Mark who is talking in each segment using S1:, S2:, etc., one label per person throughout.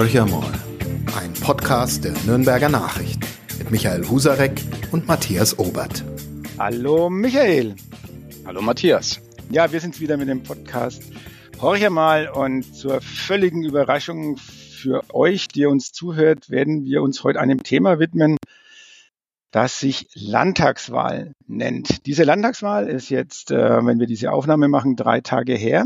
S1: Horcher mal, ein Podcast der Nürnberger Nachrichten mit Michael Husarek und Matthias Obert.
S2: Hallo Michael.
S3: Hallo Matthias.
S2: Ja, wir sind wieder mit dem Podcast Horcher mal und zur völligen Überraschung für euch, die uns zuhört, werden wir uns heute einem Thema widmen, das sich Landtagswahl nennt. Diese Landtagswahl ist jetzt, äh, wenn wir diese Aufnahme machen, drei Tage her.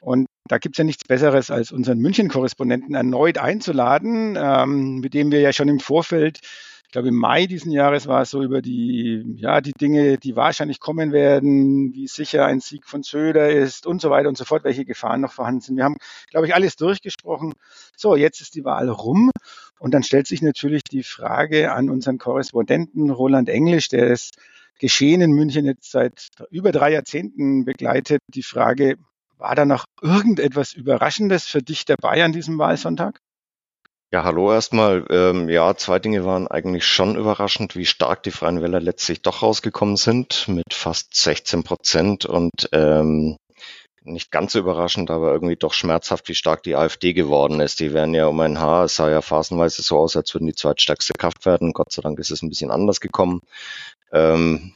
S2: Und da gibt's ja nichts Besseres, als unseren München-Korrespondenten erneut einzuladen, ähm, mit dem wir ja schon im Vorfeld, ich glaube im Mai diesen Jahres war es so über die, ja, die Dinge, die wahrscheinlich kommen werden, wie sicher ein Sieg von Söder ist und so weiter und so fort, welche Gefahren noch vorhanden sind. Wir haben, glaube ich, alles durchgesprochen. So, jetzt ist die Wahl rum und dann stellt sich natürlich die Frage an unseren Korrespondenten Roland Englisch, der das Geschehen in München jetzt seit über drei Jahrzehnten begleitet, die Frage, war da noch irgendetwas Überraschendes für dich dabei an diesem Wahlsonntag?
S3: Ja, hallo erstmal. Ähm, ja, zwei Dinge waren eigentlich schon überraschend, wie stark die Freien Wähler letztlich doch rausgekommen sind, mit fast 16 Prozent und ähm, nicht ganz so überraschend, aber irgendwie doch schmerzhaft, wie stark die AfD geworden ist. Die werden ja um ein Haar, es sah ja phasenweise so aus, als würden die zweitstärkste Kraft werden. Gott sei Dank ist es ein bisschen anders gekommen. Ähm,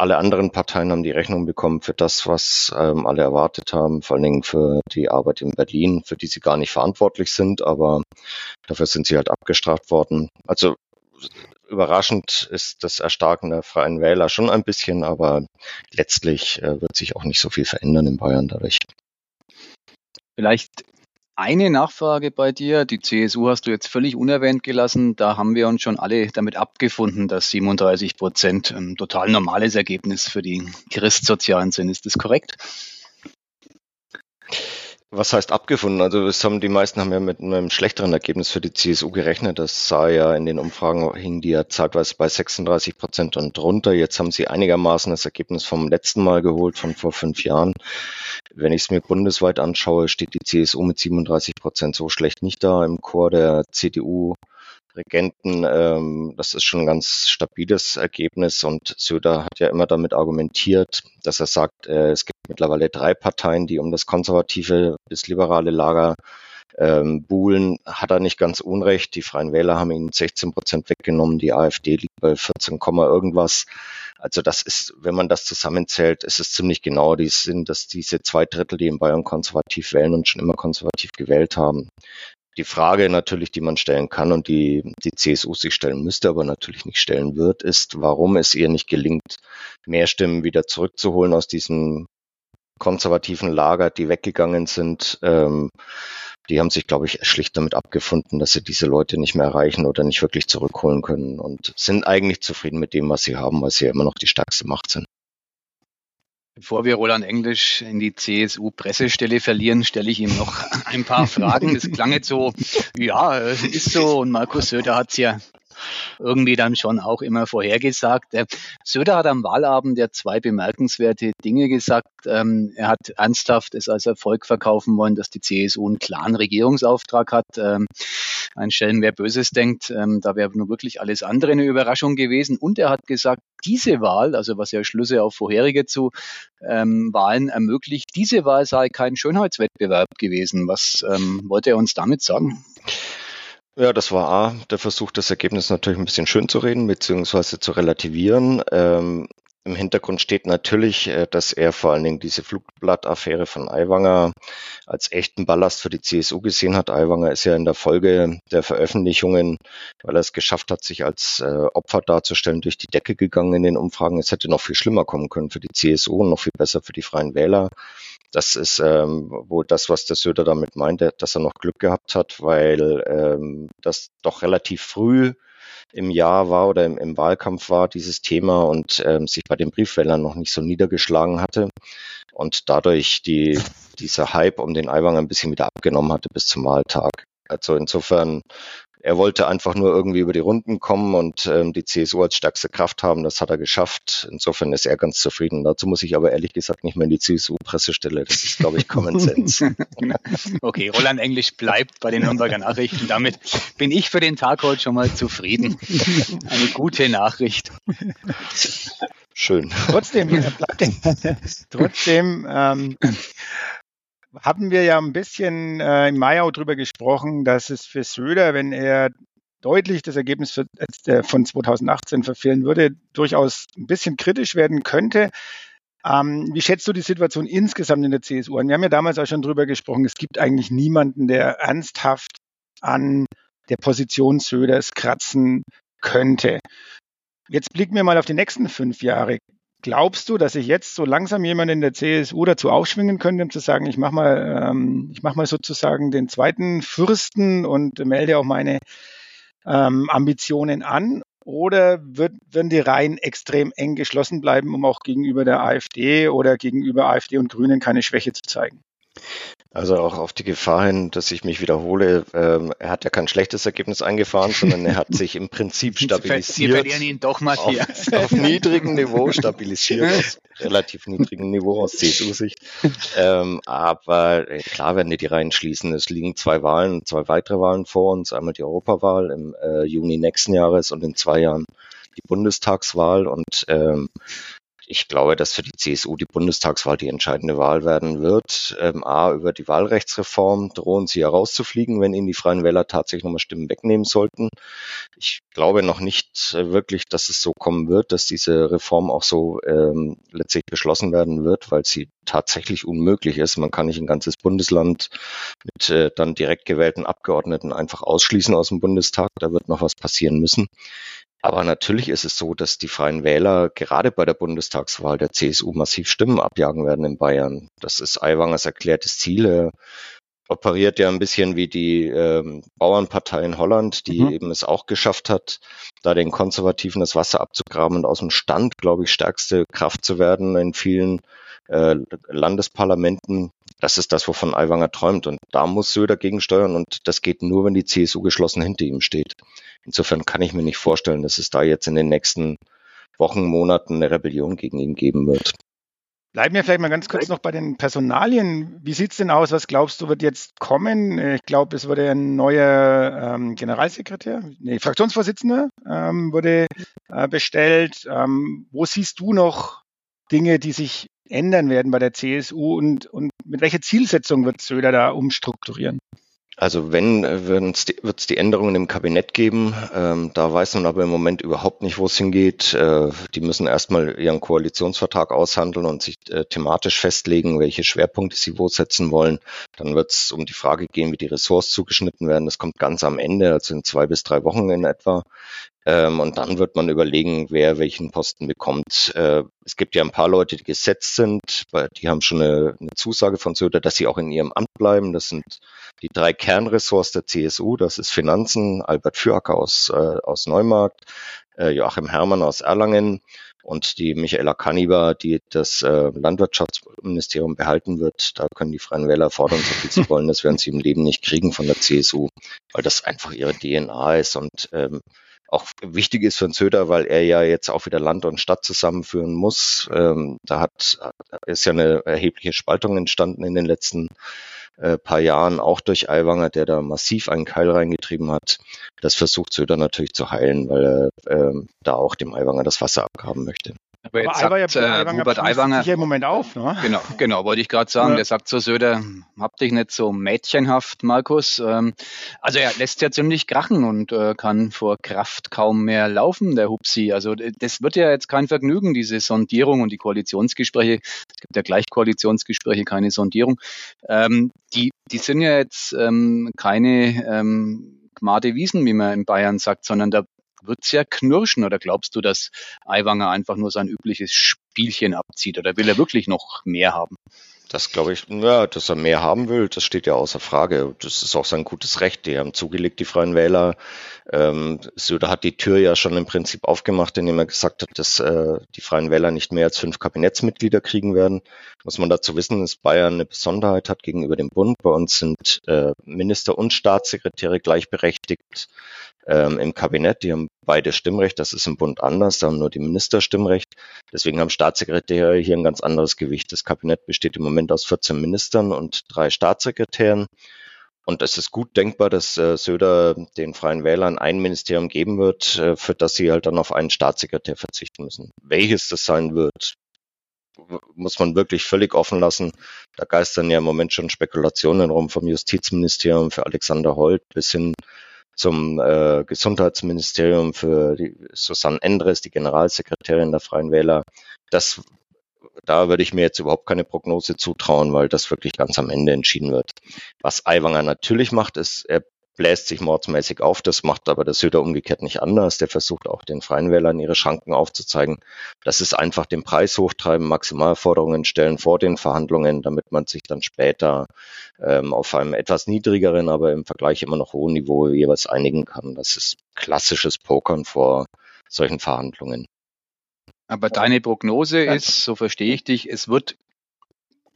S3: alle anderen Parteien haben die Rechnung bekommen für das, was ähm, alle erwartet haben, vor allen Dingen für die Arbeit in Berlin, für die sie gar nicht verantwortlich sind, aber dafür sind sie halt abgestraft worden. Also überraschend ist das Erstarken der Freien Wähler schon ein bisschen, aber letztlich äh, wird sich auch nicht so viel verändern in Bayern dadurch.
S4: Vielleicht eine Nachfrage bei dir. Die CSU hast du jetzt völlig unerwähnt gelassen. Da haben wir uns schon alle damit abgefunden, dass 37 Prozent ein total normales Ergebnis für die Christsozialen sind. Ist das korrekt?
S3: Was heißt abgefunden? Also es haben die meisten haben ja mit einem schlechteren Ergebnis für die CSU gerechnet. Das sah ja in den Umfragen hing die ja zeitweise bei 36 Prozent und drunter. Jetzt haben sie einigermaßen das Ergebnis vom letzten Mal geholt von vor fünf Jahren. Wenn ich es mir bundesweit anschaue, steht die CSU mit 37 Prozent so schlecht nicht da. Im Chor der CDU Regenten, ähm, das ist schon ein ganz stabiles Ergebnis und Söder hat ja immer damit argumentiert, dass er sagt, äh, es gibt mittlerweile drei Parteien, die um das konservative bis liberale Lager ähm, buhlen, hat er nicht ganz unrecht. Die Freien Wähler haben ihnen 16 Prozent weggenommen, die AfD liegt bei 14, irgendwas. Also das ist, wenn man das zusammenzählt, ist es ziemlich genau die sind, dass diese zwei Drittel, die in Bayern konservativ wählen und schon immer konservativ gewählt haben, die Frage natürlich, die man stellen kann und die die CSU sich stellen müsste, aber natürlich nicht stellen wird, ist, warum es ihr nicht gelingt, mehr Stimmen wieder zurückzuholen aus diesem konservativen Lager, die weggegangen sind. Ähm, die haben sich, glaube ich, schlicht damit abgefunden, dass sie diese Leute nicht mehr erreichen oder nicht wirklich zurückholen können und sind eigentlich zufrieden mit dem, was sie haben, weil sie ja immer noch die stärkste Macht sind.
S4: Bevor wir Roland Englisch in die CSU-Pressestelle verlieren, stelle ich ihm noch ein paar Fragen. Das klang jetzt so, ja, es ist so. Und Markus Söder hat es ja irgendwie dann schon auch immer vorhergesagt. Söder hat am Wahlabend ja zwei bemerkenswerte Dinge gesagt. Ähm, er hat ernsthaft es als Erfolg verkaufen wollen, dass die CSU einen klaren Regierungsauftrag hat. Ähm, ein Stellen, wer Böses denkt, ähm, da wäre nur wirklich alles andere eine Überraschung gewesen. Und er hat gesagt, diese Wahl, also was ja Schlüsse auf vorherige zu ähm, Wahlen ermöglicht, diese Wahl sei kein Schönheitswettbewerb gewesen. Was ähm, wollte er uns damit sagen?
S3: Ja, das war A, der Versuch, das Ergebnis natürlich ein bisschen schön zu reden, beziehungsweise zu relativieren. Ähm, Im Hintergrund steht natürlich, äh, dass er vor allen Dingen diese Flugblattaffäre von Aiwanger als echten Ballast für die CSU gesehen hat. Aiwanger ist ja in der Folge der Veröffentlichungen, weil er es geschafft hat, sich als äh, Opfer darzustellen, durch die Decke gegangen in den Umfragen. Es hätte noch viel schlimmer kommen können für die CSU und noch viel besser für die Freien Wähler. Das ist ähm, wohl das, was der Söder damit meinte, dass er noch Glück gehabt hat, weil ähm, das doch relativ früh im Jahr war oder im, im Wahlkampf war, dieses Thema und ähm, sich bei den Briefwählern noch nicht so niedergeschlagen hatte und dadurch die, dieser Hype um den Aiwanger ein bisschen wieder abgenommen hatte bis zum Wahltag. Also insofern er wollte einfach nur irgendwie über die Runden kommen und ähm, die CSU als stärkste Kraft haben. Das hat er geschafft. Insofern ist er ganz zufrieden. Dazu muss ich aber ehrlich gesagt nicht mehr in die CSU-Pressestelle. Das ist, glaube ich, Common Sense.
S4: okay, Roland Englisch bleibt bei den Nürnberger Nachrichten. Damit bin ich für den Tag heute schon mal zufrieden. Eine gute Nachricht.
S3: Schön.
S2: Trotzdem, trotzdem ähm, haben wir ja ein bisschen äh, im Mai auch drüber gesprochen, dass es für Söder, wenn er deutlich das Ergebnis für, äh, von 2018 verfehlen würde, durchaus ein bisschen kritisch werden könnte. Ähm, wie schätzt du die Situation insgesamt in der CSU an? Wir haben ja damals auch schon drüber gesprochen, es gibt eigentlich niemanden, der ernsthaft an der Position Söders kratzen könnte. Jetzt blicken wir mal auf die nächsten fünf Jahre. Glaubst du, dass sich jetzt so langsam jemand in der CSU dazu aufschwingen könnte, um zu sagen, ich mache mal, ähm, ich mache mal sozusagen den zweiten Fürsten und melde auch meine ähm, Ambitionen an? Oder wird, werden die Reihen extrem eng geschlossen bleiben, um auch gegenüber der AfD oder gegenüber AfD und Grünen keine Schwäche zu zeigen?
S3: Also auch auf die Gefahr hin, dass ich mich wiederhole, ähm, er hat ja kein schlechtes Ergebnis eingefahren, sondern er hat sich im Prinzip stabilisiert.
S4: Wir verlieren ihn doch mal hier.
S3: Auf, auf niedrigem Niveau stabilisiert, aus relativ niedrigem Niveau aus CSU-Sicht. Ähm, aber äh, klar werden die die Reihen schließen. Es liegen zwei Wahlen, zwei weitere Wahlen vor uns. Einmal die Europawahl im äh, Juni nächsten Jahres und in zwei Jahren die Bundestagswahl und ähm, ich glaube, dass für die CSU die Bundestagswahl die entscheidende Wahl werden wird. Ähm, A, über die Wahlrechtsreform drohen sie herauszufliegen, wenn ihnen die Freien Wähler tatsächlich nochmal Stimmen wegnehmen sollten. Ich glaube noch nicht äh, wirklich, dass es so kommen wird, dass diese Reform auch so ähm, letztlich beschlossen werden wird, weil sie tatsächlich unmöglich ist. Man kann nicht ein ganzes Bundesland mit äh, dann direkt gewählten Abgeordneten einfach ausschließen aus dem Bundestag. Da wird noch was passieren müssen. Aber natürlich ist es so, dass die Freien Wähler gerade bei der Bundestagswahl der CSU massiv Stimmen abjagen werden in Bayern. Das ist Aiwangers erklärtes Ziel. Er operiert ja ein bisschen wie die ähm, Bauernpartei in Holland, die mhm. eben es auch geschafft hat, da den Konservativen das Wasser abzugraben und aus dem Stand, glaube ich, stärkste Kraft zu werden in vielen äh, Landesparlamenten. Das ist das, wovon Aiwanger träumt. Und da muss Söder gegensteuern. Und das geht nur, wenn die CSU geschlossen hinter ihm steht. Insofern kann ich mir nicht vorstellen, dass es da jetzt in den nächsten Wochen, Monaten eine Rebellion gegen ihn geben wird.
S2: Bleiben wir vielleicht mal ganz kurz noch bei den Personalien. Wie sieht's denn aus? Was glaubst du, wird jetzt kommen? Ich glaube, es wurde ein neuer ähm, Generalsekretär, nee, Fraktionsvorsitzender ähm, wurde äh, bestellt. Ähm, wo siehst du noch Dinge, die sich ändern werden bei der CSU und, und mit welcher Zielsetzung wird Söder da umstrukturieren?
S3: Also wenn, äh, wird es die Änderungen im Kabinett geben. Ähm, da weiß man aber im Moment überhaupt nicht, wo es hingeht. Äh, die müssen erstmal ihren Koalitionsvertrag aushandeln und sich äh, thematisch festlegen, welche Schwerpunkte sie wo setzen wollen. Dann wird es um die Frage gehen, wie die Ressorts zugeschnitten werden. Das kommt ganz am Ende, also in zwei bis drei Wochen in etwa. Ähm, und dann wird man überlegen, wer welchen Posten bekommt. Äh, es gibt ja ein paar Leute, die gesetzt sind, die haben schon eine, eine Zusage von Söder, dass sie auch in ihrem Amt bleiben. Das sind die drei Kernressorts der CSU. Das ist Finanzen, Albert Füracker aus, äh, aus Neumarkt, äh, Joachim Herrmann aus Erlangen und die Michaela Kaniba, die das äh, Landwirtschaftsministerium behalten wird. Da können die Freien Wähler fordern, so viel sie wollen. Das werden sie im Leben nicht kriegen von der CSU, weil das einfach ihre DNA ist und ähm, auch wichtig ist für den Söder, weil er ja jetzt auch wieder Land und Stadt zusammenführen muss. Ähm, da hat, ist ja eine erhebliche Spaltung entstanden in den letzten äh, paar Jahren, auch durch Aiwanger, der da massiv einen Keil reingetrieben hat. Das versucht Söder natürlich zu heilen, weil er ähm, da auch dem Aiwanger das Wasser abgraben möchte.
S4: Aber jetzt aber sagt ja, äh, Hubert Aiwanger,
S2: sich im Moment auf, ne?
S4: Genau, genau, wollte ich gerade sagen. Ja. Der sagt so Söder, hab dich nicht so mädchenhaft, Markus. Ähm, also er lässt ja ziemlich krachen und äh, kann vor Kraft kaum mehr laufen, der Hupsi. Also das wird ja jetzt kein Vergnügen, diese Sondierung und die Koalitionsgespräche. Es gibt ja gleich Koalitionsgespräche, keine Sondierung. Ähm, die, die sind ja jetzt ähm, keine ähm, Gmade Wiesen, wie man in Bayern sagt, sondern da wird es ja knirschen oder glaubst du, dass Aiwanger einfach nur sein übliches Spielchen abzieht oder will er wirklich noch mehr haben?
S3: Das glaube ich, ja, dass er mehr haben will, das steht ja außer Frage. Das ist auch sein gutes Recht. Die haben zugelegt, die Freien Wähler. Ähm, Söder hat die Tür ja schon im Prinzip aufgemacht, indem er gesagt hat, dass äh, die Freien Wähler nicht mehr als fünf Kabinettsmitglieder kriegen werden. Muss man dazu wissen, dass Bayern eine Besonderheit hat gegenüber dem Bund. Bei uns sind äh, Minister und Staatssekretäre gleichberechtigt ähm, im Kabinett. Die haben beide Stimmrecht. Das ist im Bund anders. Da haben nur die Minister Stimmrecht. Deswegen haben Staatssekretäre hier ein ganz anderes Gewicht. Das Kabinett besteht im Moment aus 14 Ministern und drei Staatssekretären. Und es ist gut denkbar, dass äh, Söder den Freien Wählern ein Ministerium geben wird, äh, für das sie halt dann auf einen Staatssekretär verzichten müssen. Welches das sein wird, muss man wirklich völlig offen lassen. Da geistern ja im Moment schon Spekulationen rum vom Justizministerium für Alexander Holt bis hin zum äh, Gesundheitsministerium für die Susanne Endres, die Generalsekretärin der Freien Wähler. Das, da würde ich mir jetzt überhaupt keine Prognose zutrauen, weil das wirklich ganz am Ende entschieden wird. Was Aiwanger natürlich macht, ist, er bläst sich mordsmäßig auf. Das macht aber der Söder umgekehrt nicht anders. Der versucht auch den Freien Wählern ihre Schranken aufzuzeigen. Das ist einfach den Preis hochtreiben, Maximalforderungen stellen vor den Verhandlungen, damit man sich dann später ähm, auf einem etwas niedrigeren, aber im Vergleich immer noch hohen Niveau jeweils einigen kann. Das ist klassisches Pokern vor solchen Verhandlungen.
S4: Aber deine Prognose ist, so verstehe ich dich, es wird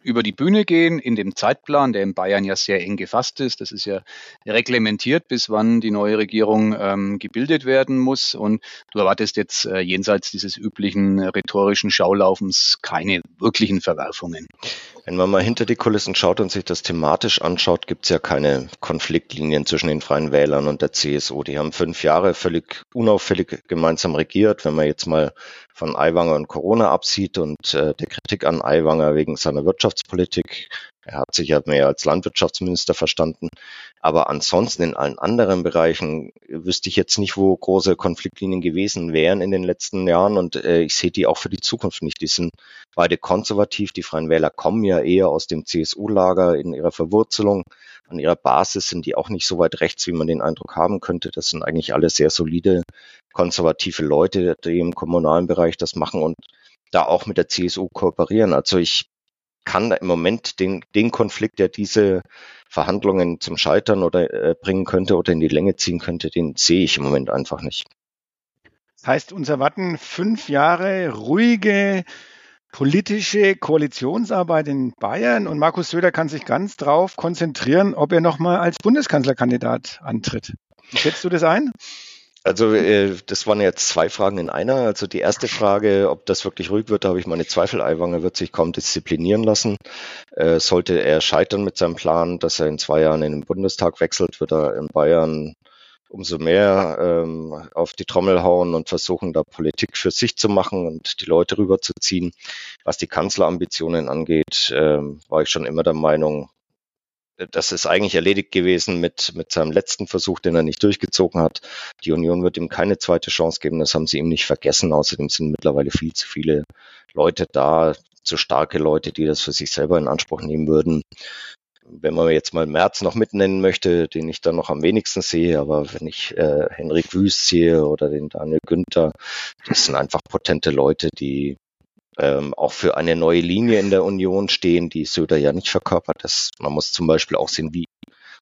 S4: über die Bühne gehen in dem Zeitplan, der in Bayern ja sehr eng gefasst ist. Das ist ja reglementiert, bis wann die neue Regierung ähm, gebildet werden muss. Und du erwartest jetzt äh, jenseits dieses üblichen rhetorischen Schaulaufens keine wirklichen Verwerfungen.
S3: Wenn man mal hinter die Kulissen schaut und sich das thematisch anschaut, gibt es ja keine Konfliktlinien zwischen den Freien Wählern und der CSU. Die haben fünf Jahre völlig unauffällig gemeinsam regiert. Wenn man jetzt mal von Aiwanger und Corona absieht und äh, der Kritik an Aiwanger wegen seiner Wirtschaftspolitik. Er hat sich ja mehr als Landwirtschaftsminister verstanden. Aber ansonsten in allen anderen Bereichen wüsste ich jetzt nicht, wo große Konfliktlinien gewesen wären in den letzten Jahren. Und äh, ich sehe die auch für die Zukunft nicht. Die sind beide konservativ. Die Freien Wähler kommen ja eher aus dem CSU-Lager in ihrer Verwurzelung. An ihrer Basis sind die auch nicht so weit rechts, wie man den Eindruck haben könnte. Das sind eigentlich alle sehr solide konservative Leute, die im kommunalen Bereich das machen und da auch mit der CSU kooperieren. Also ich kann da im Moment den, den Konflikt, der diese Verhandlungen zum Scheitern oder äh, bringen könnte oder in die Länge ziehen könnte, den sehe ich im Moment einfach nicht.
S2: Das heißt, uns erwarten fünf Jahre ruhige politische Koalitionsarbeit in Bayern und Markus Söder kann sich ganz drauf konzentrieren, ob er nochmal als Bundeskanzlerkandidat antritt. Schätzt du das ein?
S3: Also äh, das waren jetzt zwei Fragen in einer. Also die erste Frage, ob das wirklich ruhig wird, da habe ich meine Zweifel. Aiwanger wird sich kaum disziplinieren lassen. Äh, sollte er scheitern mit seinem Plan, dass er in zwei Jahren in den Bundestag wechselt, wird er in Bayern umso mehr ähm, auf die Trommel hauen und versuchen, da Politik für sich zu machen und die Leute rüberzuziehen. Was die Kanzlerambitionen angeht, ähm, war ich schon immer der Meinung, das ist eigentlich erledigt gewesen mit, mit seinem letzten Versuch, den er nicht durchgezogen hat. Die Union wird ihm keine zweite Chance geben, das haben sie ihm nicht vergessen. Außerdem sind mittlerweile viel zu viele Leute da, zu starke Leute, die das für sich selber in Anspruch nehmen würden. Wenn man jetzt mal März noch mitnennen möchte, den ich dann noch am wenigsten sehe, aber wenn ich äh, Henrik Wüst sehe oder den Daniel Günther, das sind einfach potente Leute, die ähm, auch für eine neue Linie in der Union stehen, die Söder ja nicht verkörpert. Das, man muss zum Beispiel auch sehen, wie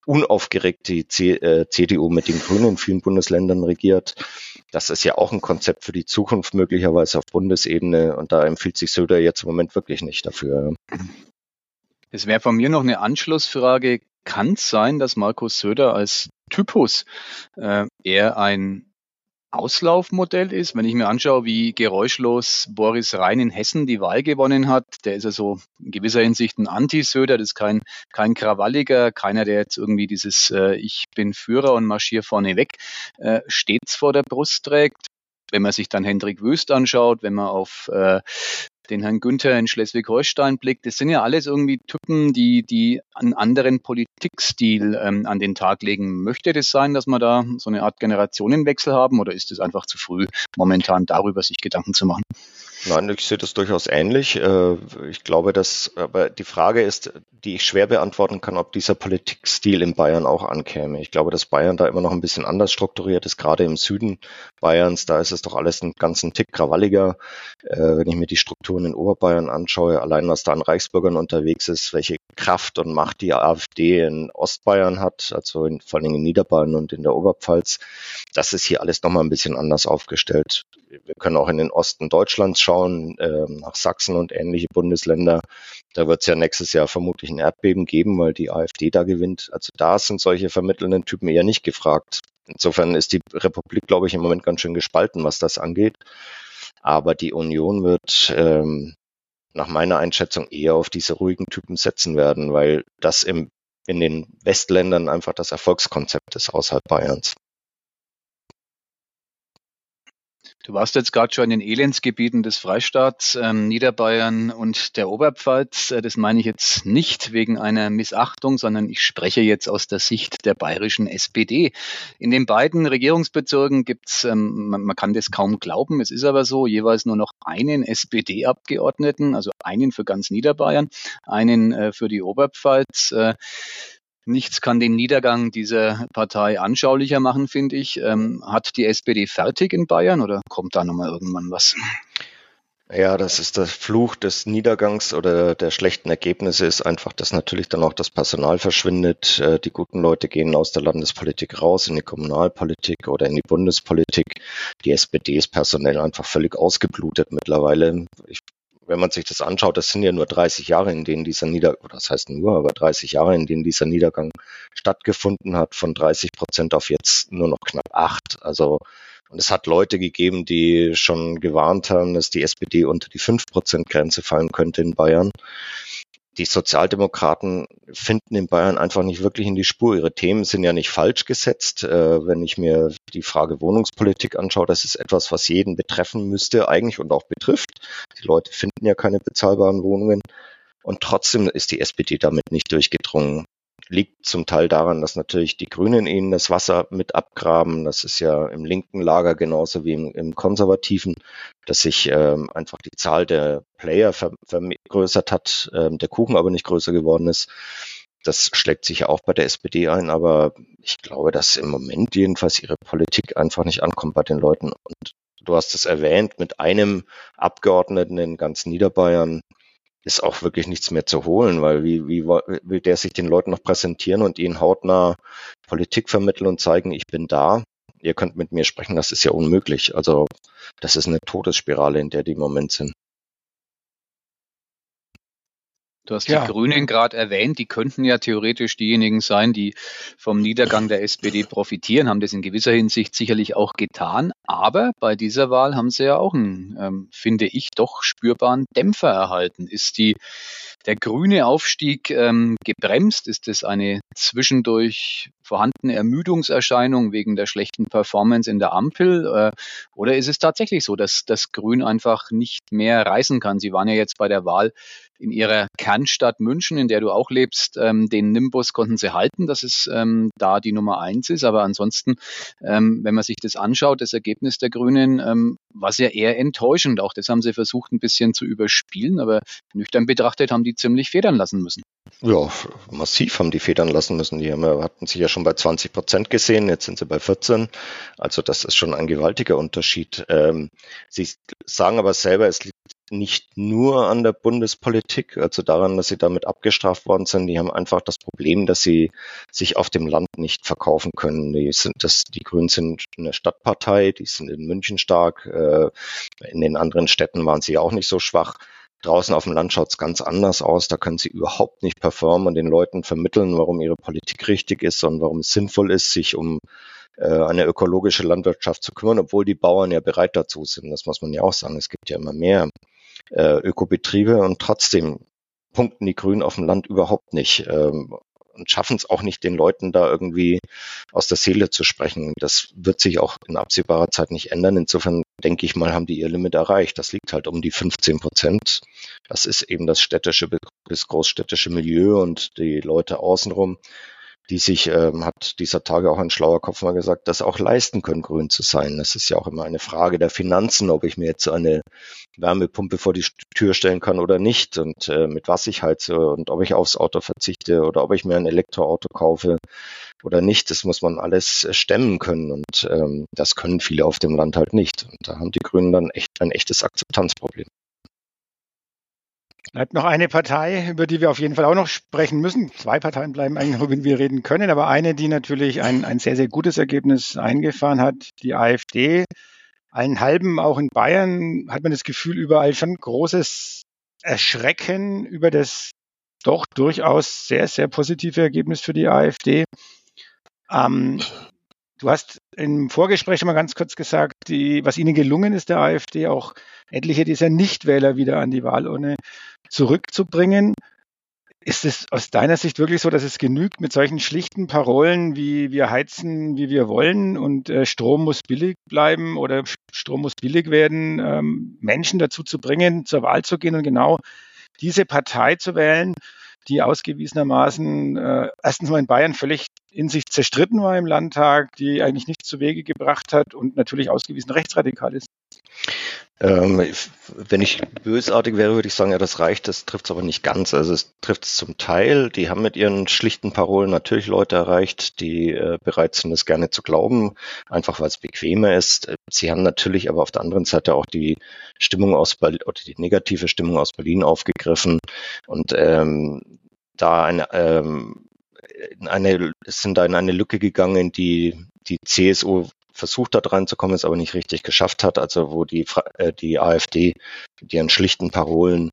S3: unaufgeregt die C, äh, CDU mit den Grünen in vielen Bundesländern regiert. Das ist ja auch ein Konzept für die Zukunft möglicherweise auf Bundesebene und da empfiehlt sich Söder jetzt im Moment wirklich nicht dafür.
S4: Es wäre von mir noch eine Anschlussfrage. Kann es sein, dass Markus Söder als Typus äh, eher ein Auslaufmodell ist. Wenn ich mir anschaue, wie geräuschlos Boris Rhein in Hessen die Wahl gewonnen hat, der ist also in gewisser Hinsicht ein Anti-Söder, das ist kein, kein Krawalliger, keiner, der jetzt irgendwie dieses äh, Ich bin Führer und marschiere vorne weg äh, stets vor der Brust trägt. Wenn man sich dann Hendrik Wüst anschaut, wenn man auf äh, den Herrn Günther in Schleswig-Holstein blickt, das sind ja alles irgendwie Typen, die, die einen anderen Politikstil ähm, an den Tag legen. Möchte das sein, dass wir da so eine Art Generationenwechsel haben oder ist es einfach zu früh, momentan darüber sich Gedanken zu machen?
S3: Nein, ich sehe das durchaus ähnlich. Äh, ich glaube, dass, aber die Frage ist, die ich schwer beantworten kann, ob dieser Politikstil in Bayern auch ankäme. Ich glaube, dass Bayern da immer noch ein bisschen anders strukturiert ist, gerade im Süden Bayerns. Da ist es doch alles einen ganzen Tick krawalliger. Äh, wenn ich mir die Strukturen in Oberbayern anschaue, allein was da an Reichsbürgern unterwegs ist, welche Kraft und Macht die AfD in Ostbayern hat, also in, vor allem in Niederbayern und in der Oberpfalz, das ist hier alles nochmal ein bisschen anders aufgestellt. Wir können auch in den Osten Deutschlands schauen, äh, nach Sachsen und ähnliche Bundesländer. Da wird es ja nächstes Jahr vermutlich ein Erdbeben geben, weil die AfD da gewinnt. Also da sind solche vermittelnden Typen eher nicht gefragt. Insofern ist die Republik, glaube ich, im Moment ganz schön gespalten, was das angeht. Aber die Union wird ähm, nach meiner Einschätzung eher auf diese ruhigen Typen setzen werden, weil das im, in den Westländern einfach das Erfolgskonzept ist außerhalb Bayerns.
S4: Du warst jetzt gerade schon in den Elendsgebieten des Freistaats, ähm, Niederbayern und der Oberpfalz. Äh, das meine ich jetzt nicht wegen einer Missachtung, sondern ich spreche jetzt aus der Sicht der bayerischen SPD. In den beiden Regierungsbezirken gibt's, ähm, man, man kann das kaum glauben, es ist aber so, jeweils nur noch einen SPD-Abgeordneten, also einen für ganz Niederbayern, einen äh, für die Oberpfalz. Nichts kann den Niedergang dieser Partei anschaulicher machen, finde ich. Ähm, hat die SPD fertig in Bayern oder kommt da nochmal irgendwann was?
S3: Ja, das ist der Fluch des Niedergangs oder der schlechten Ergebnisse ist einfach, dass natürlich dann auch das Personal verschwindet. Äh, die guten Leute gehen aus der Landespolitik raus in die Kommunalpolitik oder in die Bundespolitik. Die SPD ist personell einfach völlig ausgeblutet mittlerweile. Ich wenn man sich das anschaut, das sind ja nur 30 Jahre, in denen dieser Niedergang, das heißt nur, aber 30 Jahre, in denen dieser Niedergang stattgefunden hat, von 30 Prozent auf jetzt nur noch knapp acht. Also, und es hat Leute gegeben, die schon gewarnt haben, dass die SPD unter die 5 Prozent Grenze fallen könnte in Bayern die Sozialdemokraten finden in Bayern einfach nicht wirklich in die Spur. Ihre Themen sind ja nicht falsch gesetzt. Äh, wenn ich mir die Frage Wohnungspolitik anschaue, das ist etwas, was jeden betreffen müsste eigentlich und auch betrifft. Die Leute finden ja keine bezahlbaren Wohnungen. Und trotzdem ist die SPD damit nicht durchgedrungen liegt zum Teil daran, dass natürlich die Grünen ihnen das Wasser mit abgraben. Das ist ja im linken Lager genauso wie im, im konservativen, dass sich ähm, einfach die Zahl der Player vergrößert hat, ähm, der Kuchen aber nicht größer geworden ist. Das schlägt sich ja auch bei der SPD ein, aber ich glaube, dass im Moment jedenfalls ihre Politik einfach nicht ankommt bei den Leuten. Und du hast es erwähnt, mit einem Abgeordneten in ganz Niederbayern ist auch wirklich nichts mehr zu holen, weil wie, wie will der sich den Leuten noch präsentieren und ihnen hautnah Politik vermitteln und zeigen, ich bin da, ihr könnt mit mir sprechen, das ist ja unmöglich. Also das ist eine Todesspirale, in der die im Moment sind.
S4: Du hast ja. die Grünen gerade erwähnt, die könnten ja theoretisch diejenigen sein, die vom Niedergang der SPD profitieren, haben das in gewisser Hinsicht sicherlich auch getan. Aber bei dieser Wahl haben sie ja auch einen, ähm, finde ich, doch spürbaren Dämpfer erhalten. Ist die der grüne Aufstieg ähm, gebremst? Ist es eine zwischendurch vorhandene Ermüdungserscheinung wegen der schlechten Performance in der Ampel? Äh, oder ist es tatsächlich so, dass das Grün einfach nicht mehr reißen kann? Sie waren ja jetzt bei der Wahl in ihrer Kernstadt München, in der du auch lebst, ähm, den Nimbus konnten sie halten, dass es ähm, da die Nummer eins ist. Aber ansonsten, ähm, wenn man sich das anschaut, das Ergebnis der Grünen, war sehr eher enttäuschend. Auch das haben sie versucht, ein bisschen zu überspielen. Aber nüchtern betrachtet haben die ziemlich federn lassen müssen.
S3: Ja, massiv haben die federn lassen müssen. Die haben, hatten sich ja schon bei 20 Prozent gesehen, jetzt sind sie bei 14. Also das ist schon ein gewaltiger Unterschied. Ähm, sie sagen aber selber, es liegt nicht nur an der Bundespolitik, also daran, dass sie damit abgestraft worden sind. Die haben einfach das Problem, dass sie sich auf dem Land nicht verkaufen können. Die sind das, die Grünen sind eine Stadtpartei, die sind in München stark. Äh, in den anderen Städten waren sie auch nicht so schwach. Draußen auf dem Land schaut es ganz anders aus. Da können sie überhaupt nicht performen und den Leuten vermitteln, warum ihre Politik richtig ist und warum es sinnvoll ist, sich um äh, eine ökologische Landwirtschaft zu kümmern, obwohl die Bauern ja bereit dazu sind. Das muss man ja auch sagen. Es gibt ja immer mehr äh, Ökobetriebe und trotzdem punkten die Grünen auf dem Land überhaupt nicht. Ähm, und schaffen es auch nicht, den Leuten da irgendwie aus der Seele zu sprechen. Das wird sich auch in absehbarer Zeit nicht ändern. Insofern denke ich mal, haben die ihr Limit erreicht. Das liegt halt um die 15 Prozent. Das ist eben das städtische bis großstädtische Milieu und die Leute außenrum die sich, ähm, hat dieser Tage auch ein schlauer Kopf mal gesagt, das auch leisten können, grün zu sein. Das ist ja auch immer eine Frage der Finanzen, ob ich mir jetzt eine Wärmepumpe vor die Tür stellen kann oder nicht und äh, mit was ich heize und ob ich aufs Auto verzichte oder ob ich mir ein Elektroauto kaufe oder nicht. Das muss man alles stemmen können und ähm, das können viele auf dem Land halt nicht. Und da haben die Grünen dann echt ein echtes Akzeptanzproblem.
S2: Bleibt noch eine Partei, über die wir auf jeden Fall auch noch sprechen müssen. Zwei Parteien bleiben eigentlich, worüber wir reden können, aber eine, die natürlich ein, ein sehr, sehr gutes Ergebnis eingefahren hat, die AfD. Allen halben, auch in Bayern, hat man das Gefühl, überall schon großes Erschrecken über das doch durchaus sehr, sehr positive Ergebnis für die AfD. Ähm, Du hast im Vorgespräch schon mal ganz kurz gesagt, die, was Ihnen gelungen ist, der AfD, auch etliche dieser Nichtwähler wieder an die Wahlurne zurückzubringen. Ist es aus deiner Sicht wirklich so, dass es genügt mit solchen schlichten Parolen wie wir heizen, wie wir wollen und äh, Strom muss billig bleiben oder Strom muss billig werden, ähm, Menschen dazu zu bringen, zur Wahl zu gehen und genau diese Partei zu wählen, die ausgewiesenermaßen äh, erstens mal in Bayern völlig in sich zerstritten war im Landtag, die eigentlich nichts zu Wege gebracht hat und natürlich ausgewiesen rechtsradikal ist.
S3: Ähm, wenn ich bösartig wäre, würde ich sagen, ja, das reicht, das trifft es aber nicht ganz. Also es trifft es zum Teil. Die haben mit ihren schlichten Parolen natürlich Leute erreicht, die äh, bereit sind, es gerne zu glauben, einfach weil es bequemer ist. Sie haben natürlich aber auf der anderen Seite auch die Stimmung aus Berlin oder die negative Stimmung aus Berlin aufgegriffen und ähm, da eine, ähm, eine, sind da in eine Lücke gegangen, die die CSU versucht hat reinzukommen, es aber nicht richtig geschafft hat. Also wo die, äh, die AfD mit ihren schlichten Parolen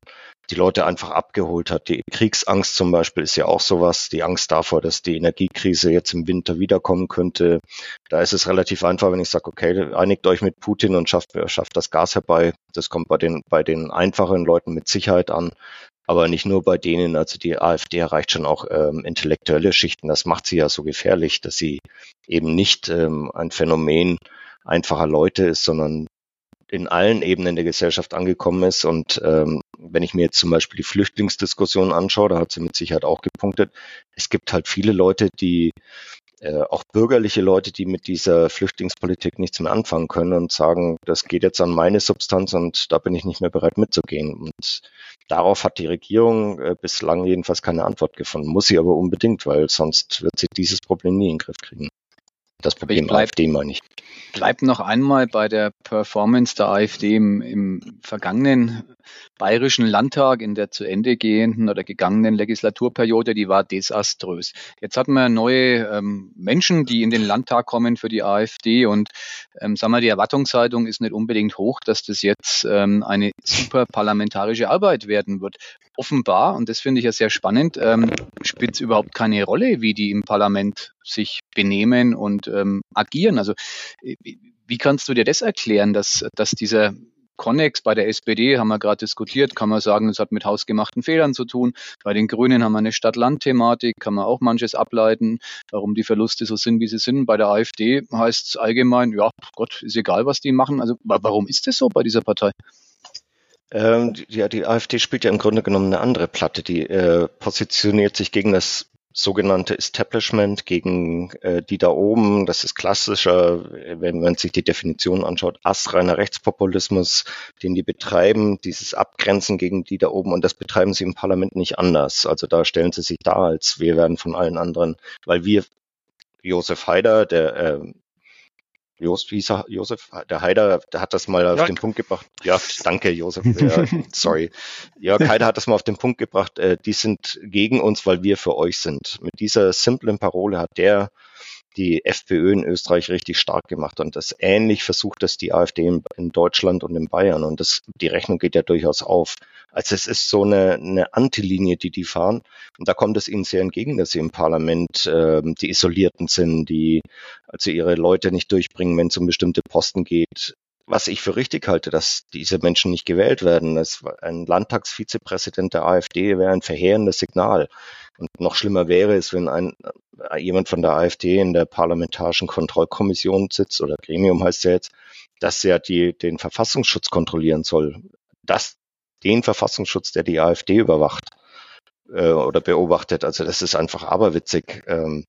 S3: die Leute einfach abgeholt hat. Die Kriegsangst zum Beispiel ist ja auch sowas, die Angst davor, dass die Energiekrise jetzt im Winter wiederkommen könnte. Da ist es relativ einfach, wenn ich sage, okay, einigt euch mit Putin und schafft, schafft das Gas herbei. Das kommt bei den, bei den einfachen Leuten mit Sicherheit an aber nicht nur bei denen. Also die AfD erreicht schon auch ähm, intellektuelle Schichten. Das macht sie ja so gefährlich, dass sie eben nicht ähm, ein Phänomen einfacher Leute ist, sondern in allen Ebenen der Gesellschaft angekommen ist. Und ähm, wenn ich mir jetzt zum Beispiel die Flüchtlingsdiskussion anschaue, da hat sie mit Sicherheit auch gepunktet, es gibt halt viele Leute, die äh, auch bürgerliche Leute, die mit dieser Flüchtlingspolitik nichts mehr anfangen können und sagen, das geht jetzt an meine Substanz und da bin ich nicht mehr bereit mitzugehen. Und darauf hat die Regierung äh, bislang jedenfalls keine Antwort gefunden. Muss sie aber unbedingt, weil sonst wird sie dieses Problem nie in den Griff kriegen. Das Problem bleib, AfD meine ich.
S4: Bleibt noch einmal bei der Performance der AfD im, im vergangenen Bayerischen Landtag in der zu Ende gehenden oder gegangenen Legislaturperiode, die war desaströs. Jetzt hatten wir neue ähm, Menschen, die in den Landtag kommen für die AfD und ähm, sagen wir, die Erwartungshaltung ist nicht unbedingt hoch, dass das jetzt ähm, eine super parlamentarische Arbeit werden wird. Offenbar, und das finde ich ja sehr spannend, ähm, spielt es überhaupt keine Rolle, wie die im Parlament sich benehmen und ähm, agieren. Also äh, wie kannst du dir das erklären, dass, dass dieser Connex bei der SPD haben wir gerade diskutiert, kann man sagen, es hat mit hausgemachten Fehlern zu tun. Bei den Grünen haben wir eine Stadt-Land-Thematik, kann man auch manches ableiten, warum die Verluste so sind, wie sie sind. Bei der AfD heißt es allgemein, ja, Gott, ist egal, was die machen. Also warum ist das so bei dieser Partei?
S3: Ähm, ja, die AfD spielt ja im Grunde genommen eine andere Platte. Die äh, positioniert sich gegen das sogenannte Establishment gegen äh, die da oben. Das ist klassischer, wenn man sich die Definition anschaut, astreiner Rechtspopulismus, den die betreiben, dieses Abgrenzen gegen die da oben. Und das betreiben sie im Parlament nicht anders. Also da stellen sie sich dar, als wir werden von allen anderen, weil wir Josef Haider, der äh, Jos, wie hieß er, Josef, der Heider, der hat das mal auf den Punkt gebracht. Ja, danke, Josef. Ja, sorry. Jörg Heider hat das mal auf den Punkt gebracht. Äh, die sind gegen uns, weil wir für euch sind. Mit dieser simplen Parole hat der die FPÖ in Österreich richtig stark gemacht und das ähnlich versucht das die AfD in, in, Deutschland und in Bayern und das, die Rechnung geht ja durchaus auf. Also es ist so eine, eine Antilinie, die die fahren und da kommt es ihnen sehr entgegen, dass sie im Parlament äh, die Isolierten sind, die also ihre Leute nicht durchbringen, wenn es um bestimmte Posten geht was ich für richtig halte, dass diese Menschen nicht gewählt werden. Das, ein Landtagsvizepräsident der AfD wäre ein verheerendes Signal. Und noch schlimmer wäre es, wenn ein, jemand von der AfD in der Parlamentarischen Kontrollkommission sitzt, oder Gremium heißt ja jetzt, dass er die, den Verfassungsschutz kontrollieren soll. Das, den Verfassungsschutz, der die AfD überwacht äh, oder beobachtet. Also das ist einfach aberwitzig. Ähm,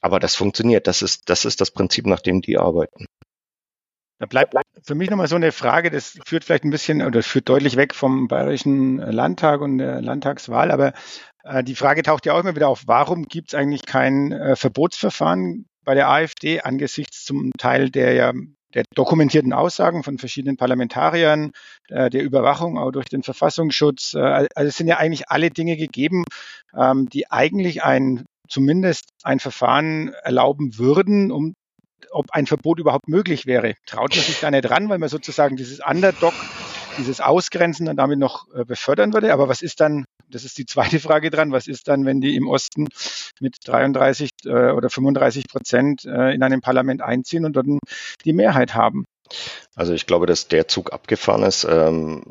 S3: aber das funktioniert. Das ist, das ist das Prinzip, nach dem die arbeiten.
S2: Da bleibt für mich nochmal so eine Frage, das führt vielleicht ein bisschen oder führt deutlich weg vom Bayerischen Landtag und der Landtagswahl, aber äh, die Frage taucht ja auch immer wieder auf, warum gibt es eigentlich kein äh, Verbotsverfahren bei der AfD angesichts zum Teil der ja der dokumentierten Aussagen von verschiedenen Parlamentariern, äh, der Überwachung auch durch den Verfassungsschutz. Äh, also es sind ja eigentlich alle Dinge gegeben, ähm, die eigentlich ein zumindest ein Verfahren erlauben würden, um ob ein Verbot überhaupt möglich wäre. Traut man sich da nicht ran, weil man sozusagen dieses Underdog, dieses Ausgrenzen dann damit noch äh, befördern würde. Aber was ist dann, das ist die zweite Frage dran, was ist dann, wenn die im Osten mit 33 äh, oder 35 Prozent äh, in einem Parlament einziehen und dann die Mehrheit haben?
S3: Also ich glaube, dass der Zug abgefahren ist. Ähm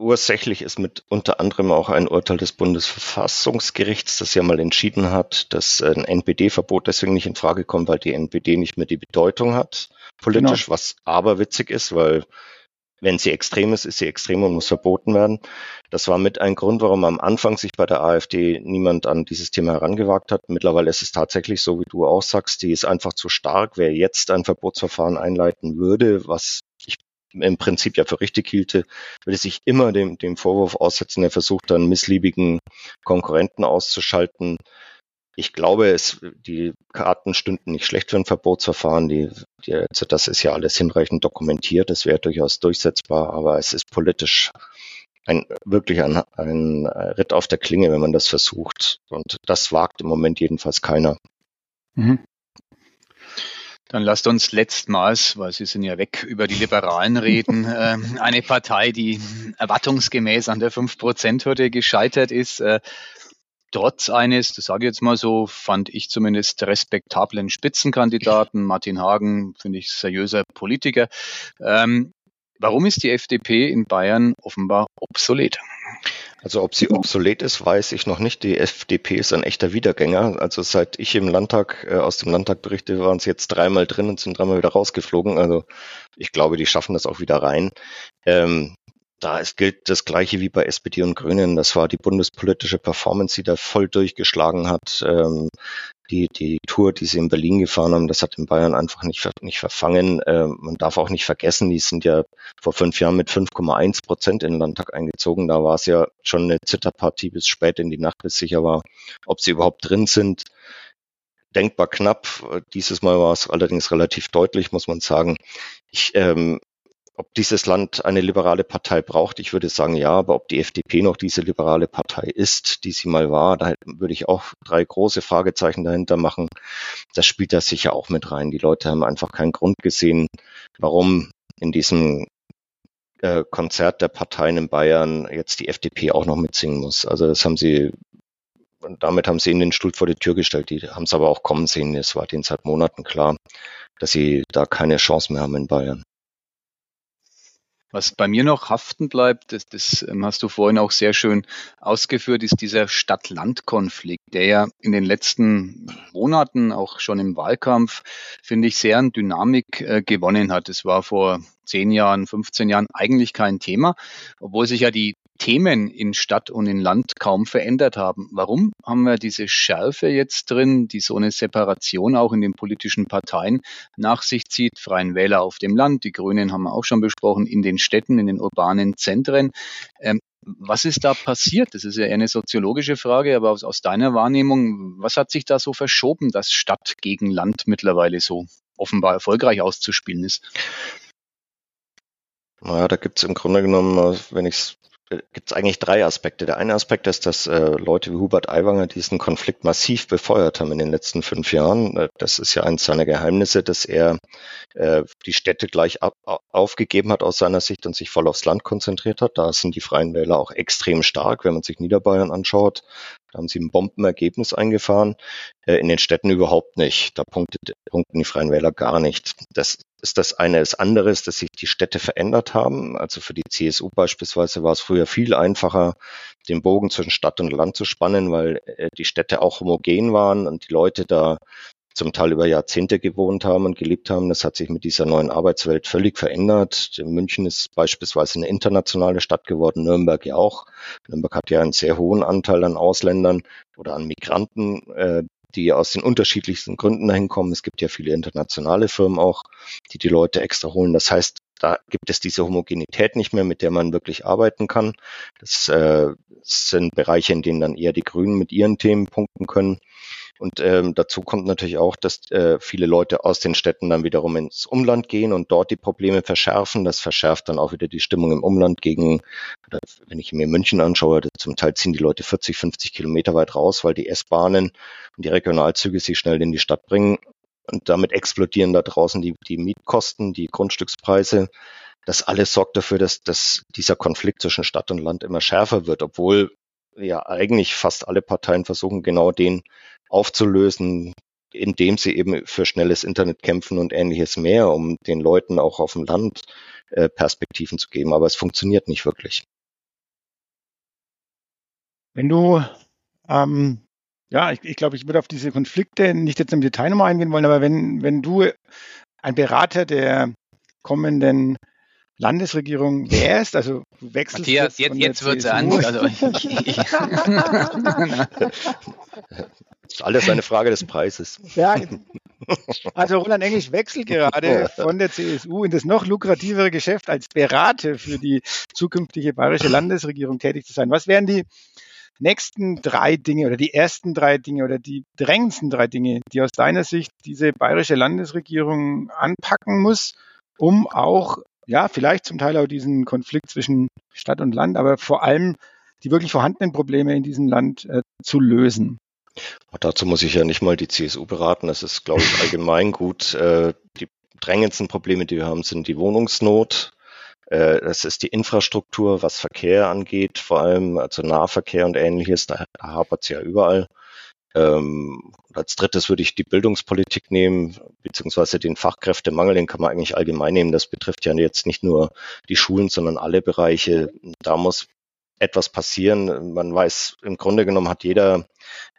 S3: ursächlich ist mit unter anderem auch ein Urteil des Bundesverfassungsgerichts, das ja mal entschieden hat, dass ein NPD-Verbot deswegen nicht in Frage kommt, weil die NPD nicht mehr die Bedeutung hat politisch, genau. was aber witzig ist, weil wenn sie extrem ist, ist sie extrem und muss verboten werden. Das war mit ein Grund, warum am Anfang sich bei der AfD niemand an dieses Thema herangewagt hat. Mittlerweile ist es tatsächlich so, wie du auch sagst, die ist einfach zu stark. Wer jetzt ein Verbotsverfahren einleiten würde, was ich im Prinzip ja für richtig hielte, würde sich immer dem, dem Vorwurf aussetzen, er versucht dann missliebigen Konkurrenten auszuschalten. Ich glaube, es, die Karten stünden nicht schlecht für ein Verbotsverfahren. Die, die, also das ist ja alles hinreichend dokumentiert. Es wäre durchaus durchsetzbar, aber es ist politisch ein, wirklich ein, ein Ritt auf der Klinge, wenn man das versucht. Und das wagt im Moment jedenfalls keiner. Mhm.
S4: Dann lasst uns letztmals, weil Sie sind ja weg, über die Liberalen reden. äh, eine Partei, die erwartungsgemäß an der 5%-Hürde gescheitert ist. Äh, trotz eines, das sage ich jetzt mal so, fand ich zumindest respektablen Spitzenkandidaten. Martin Hagen finde ich seriöser Politiker. Ähm, warum ist die FDP in Bayern offenbar obsolet?
S3: Also ob sie obsolet ist, weiß ich noch nicht. Die FDP ist ein echter Wiedergänger. Also seit ich im Landtag, äh, aus dem Landtag berichte, waren sie jetzt dreimal drin und sind dreimal wieder rausgeflogen. Also ich glaube, die schaffen das auch wieder rein. Ähm, da ist, gilt das Gleiche wie bei SPD und Grünen. Das war die bundespolitische Performance, die da voll durchgeschlagen hat. Ähm, die, die Tour, die sie in Berlin gefahren haben, das hat in Bayern einfach nicht, nicht verfangen. Ähm, man darf auch nicht vergessen, die sind ja vor fünf Jahren mit 5,1 Prozent in den Landtag eingezogen. Da war es ja schon eine Zitterpartie bis spät in die Nacht, bis sicher war, ob sie überhaupt drin sind denkbar knapp. Dieses Mal war es allerdings relativ deutlich, muss man sagen. Ich ähm, ob dieses Land eine liberale Partei braucht, ich würde sagen ja, aber ob die FDP noch diese liberale Partei ist, die sie mal war, da würde ich auch drei große Fragezeichen dahinter machen. Das spielt da sicher auch mit rein. Die Leute haben einfach keinen Grund gesehen, warum in diesem äh, Konzert der Parteien in Bayern jetzt die FDP auch noch mitsingen muss. Also das haben sie damit haben sie ihnen den Stuhl vor die Tür gestellt. Die haben es aber auch kommen sehen. Es war denen seit Monaten klar, dass sie da keine Chance mehr haben in Bayern.
S4: Was bei mir noch haften bleibt, das, das ähm, hast du vorhin auch sehr schön ausgeführt, ist dieser Stadt-Land-Konflikt, der ja in den letzten Monaten, auch schon im Wahlkampf, finde ich, sehr an Dynamik äh, gewonnen hat. Es war vor zehn Jahren, 15 Jahren eigentlich kein Thema, obwohl sich ja die Themen in Stadt und in Land kaum verändert haben. Warum haben wir diese Schärfe jetzt drin, die so eine Separation auch in den politischen Parteien nach sich zieht? Freien Wähler auf dem Land, die Grünen haben wir auch schon besprochen, in den Städten, in den urbanen Zentren. Ähm, was ist da passiert? Das ist ja eher eine soziologische Frage, aber aus, aus deiner Wahrnehmung, was hat sich da so verschoben, dass Stadt gegen Land mittlerweile so offenbar erfolgreich auszuspielen ist?
S3: Naja, da gibt es im Grunde genommen, wenn ich es gibt es eigentlich drei Aspekte. Der eine Aspekt ist, dass äh, Leute wie Hubert Aiwanger diesen Konflikt massiv befeuert haben in den letzten fünf Jahren. Äh, das ist ja eines seiner Geheimnisse, dass er äh, die Städte gleich ab, aufgegeben hat aus seiner Sicht und sich voll aufs Land konzentriert hat. Da sind die Freien Wähler auch extrem stark, wenn man sich Niederbayern anschaut. Da haben sie ein Bombenergebnis eingefahren. Äh, in den Städten überhaupt nicht. Da punkten die Freien Wähler gar nicht. Das ist das eine. Das andere ist, dass sich die Städte verändert haben. Also für die CSU beispielsweise war es früher viel einfacher, den Bogen zwischen Stadt und Land zu spannen, weil äh, die Städte auch homogen waren und die Leute da zum Teil über Jahrzehnte gewohnt haben und gelebt haben. Das hat sich mit dieser neuen Arbeitswelt völlig verändert. München ist beispielsweise eine internationale Stadt geworden, Nürnberg ja auch. Nürnberg hat ja einen sehr hohen Anteil an Ausländern oder an Migranten, äh, die aus den unterschiedlichsten Gründen dahin kommen. Es gibt ja viele internationale Firmen auch, die die Leute extra holen. Das heißt, da gibt es diese Homogenität nicht mehr, mit der man wirklich arbeiten kann. Das äh, sind Bereiche, in denen dann eher die Grünen mit ihren Themen punkten können. Und ähm, dazu kommt natürlich auch, dass äh, viele Leute aus den Städten dann wiederum ins Umland gehen und dort die Probleme verschärfen. Das verschärft dann auch wieder die Stimmung im Umland gegen, wenn ich mir München anschaue, zum Teil ziehen die Leute 40, 50 Kilometer weit raus, weil die S-Bahnen und die Regionalzüge sie schnell in die Stadt bringen. Und damit explodieren da draußen die, die Mietkosten, die Grundstückspreise. Das alles sorgt dafür, dass, dass dieser Konflikt zwischen Stadt und Land immer schärfer wird, obwohl ja eigentlich fast alle Parteien versuchen, genau den aufzulösen, indem sie eben für schnelles Internet kämpfen und ähnliches mehr, um den Leuten auch auf dem Land äh, Perspektiven zu geben. Aber es funktioniert nicht wirklich.
S2: Wenn du, ähm, ja, ich, ich glaube, ich würde auf diese Konflikte nicht jetzt im Detail nochmal eingehen wollen, aber wenn, wenn du ein Berater der kommenden Landesregierung wärst, also du wechselst
S4: Matthias, jetzt, jetzt wird es ernst. Also ich,
S3: ist alles eine Frage des Preises.
S2: Ja, also Roland Englisch wechselt gerade von der CSU in das noch lukrativere Geschäft als Berater für die zukünftige bayerische Landesregierung tätig zu sein. Was wären die nächsten drei Dinge oder die ersten drei Dinge oder die drängendsten drei Dinge, die aus deiner Sicht diese bayerische Landesregierung anpacken muss, um auch, ja, vielleicht zum Teil auch diesen Konflikt zwischen Stadt und Land, aber vor allem die wirklich vorhandenen Probleme in diesem Land äh, zu lösen?
S3: Dazu muss ich ja nicht mal die CSU beraten. Das ist, glaube ich, allgemein gut. Äh, die drängendsten Probleme, die wir haben, sind die Wohnungsnot. Äh, das ist die Infrastruktur, was Verkehr angeht, vor allem also Nahverkehr und ähnliches. Da hapert es ja überall. Ähm, als drittes würde ich die Bildungspolitik nehmen, beziehungsweise den Fachkräftemangel, den kann man eigentlich allgemein nehmen. Das betrifft ja jetzt nicht nur die Schulen, sondern alle Bereiche. Da muss etwas passieren. Man weiß, im Grunde genommen hat jeder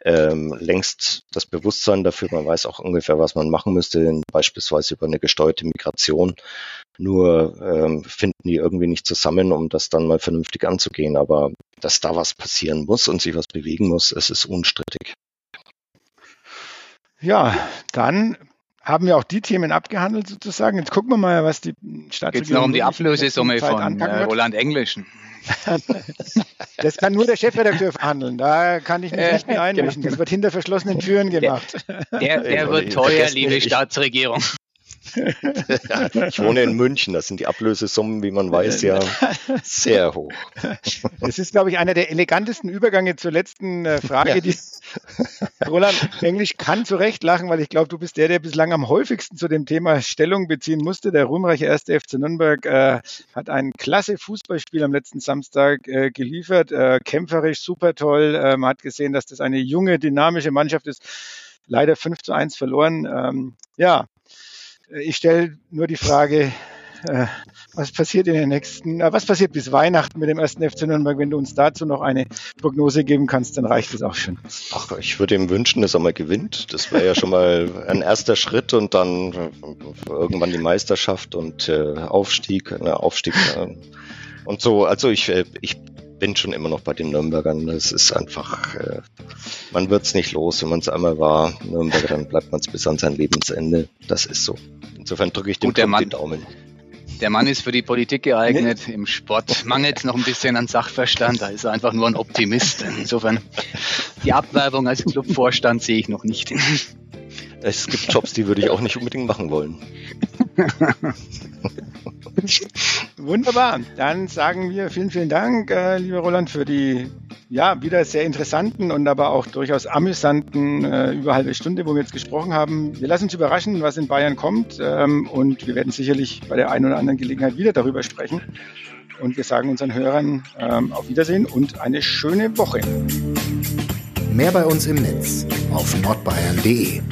S3: ähm, längst das Bewusstsein dafür. Man weiß auch ungefähr, was man machen müsste, beispielsweise über eine gesteuerte Migration. Nur ähm, finden die irgendwie nicht zusammen, um das dann mal vernünftig anzugehen. Aber dass da was passieren muss und sich was bewegen muss, es ist unstrittig.
S2: Ja, dann haben wir auch die Themen abgehandelt sozusagen. Jetzt gucken wir mal, was die
S4: Staatsregierung... Geht es noch um die Ablösesumme von äh, Roland Englischen?
S2: Das kann nur der Chefredakteur verhandeln. Da kann ich mich nicht mehr einmischen. Das wird hinter verschlossenen Türen gemacht.
S4: Der, der, der wird teuer, liebe Staatsregierung.
S3: Ich wohne in München, das sind die Ablösesummen, wie man weiß, ja sehr hoch.
S2: Das ist, glaube ich, einer der elegantesten Übergänge zur letzten äh, Frage. Ja. Die Roland Englisch kann zu Recht lachen, weil ich glaube, du bist der, der bislang am häufigsten zu dem Thema Stellung beziehen musste. Der ruhmreiche erste FC Nürnberg äh, hat ein klasse Fußballspiel am letzten Samstag äh, geliefert, äh, kämpferisch, super toll. Äh, man hat gesehen, dass das eine junge, dynamische Mannschaft ist. Leider 5 zu 1 verloren. Ähm, ja, ich stelle nur die Frage, äh, was passiert in den nächsten, äh, was passiert bis Weihnachten mit dem ersten FC Nürnberg? Wenn du uns dazu noch eine Prognose geben kannst, dann reicht es auch schon.
S3: Ach, ich würde ihm wünschen, dass er mal gewinnt. Das wäre ja schon mal ein erster Schritt und dann irgendwann die Meisterschaft und äh, Aufstieg, äh, Aufstieg äh, und so. Also ich, äh, ich bin schon immer noch bei den Nürnbergern. Es ist einfach, äh, man wird es nicht los. Wenn man es einmal war, Nürnberger, dann bleibt man es bis an sein Lebensende. Das ist so. Insofern drücke ich dem
S4: Gut, Mann, Daumen. Der Mann ist für die Politik geeignet. Im Sport mangelt es noch ein bisschen an Sachverstand. Da ist er einfach nur ein Optimist. Insofern die Abwerbung als Clubvorstand sehe ich noch nicht.
S3: Es gibt Jobs, die würde ich auch nicht unbedingt machen wollen.
S2: Wunderbar. Dann sagen wir vielen, vielen Dank, äh, lieber Roland, für die ja wieder sehr interessanten und aber auch durchaus amüsanten äh, über halbe Stunde, wo wir jetzt gesprochen haben. Wir lassen uns überraschen, was in Bayern kommt ähm, und wir werden sicherlich bei der einen oder anderen Gelegenheit wieder darüber sprechen. Und wir sagen unseren Hörern ähm, auf Wiedersehen und eine schöne Woche.
S1: Mehr bei uns im Netz auf nordbayern.de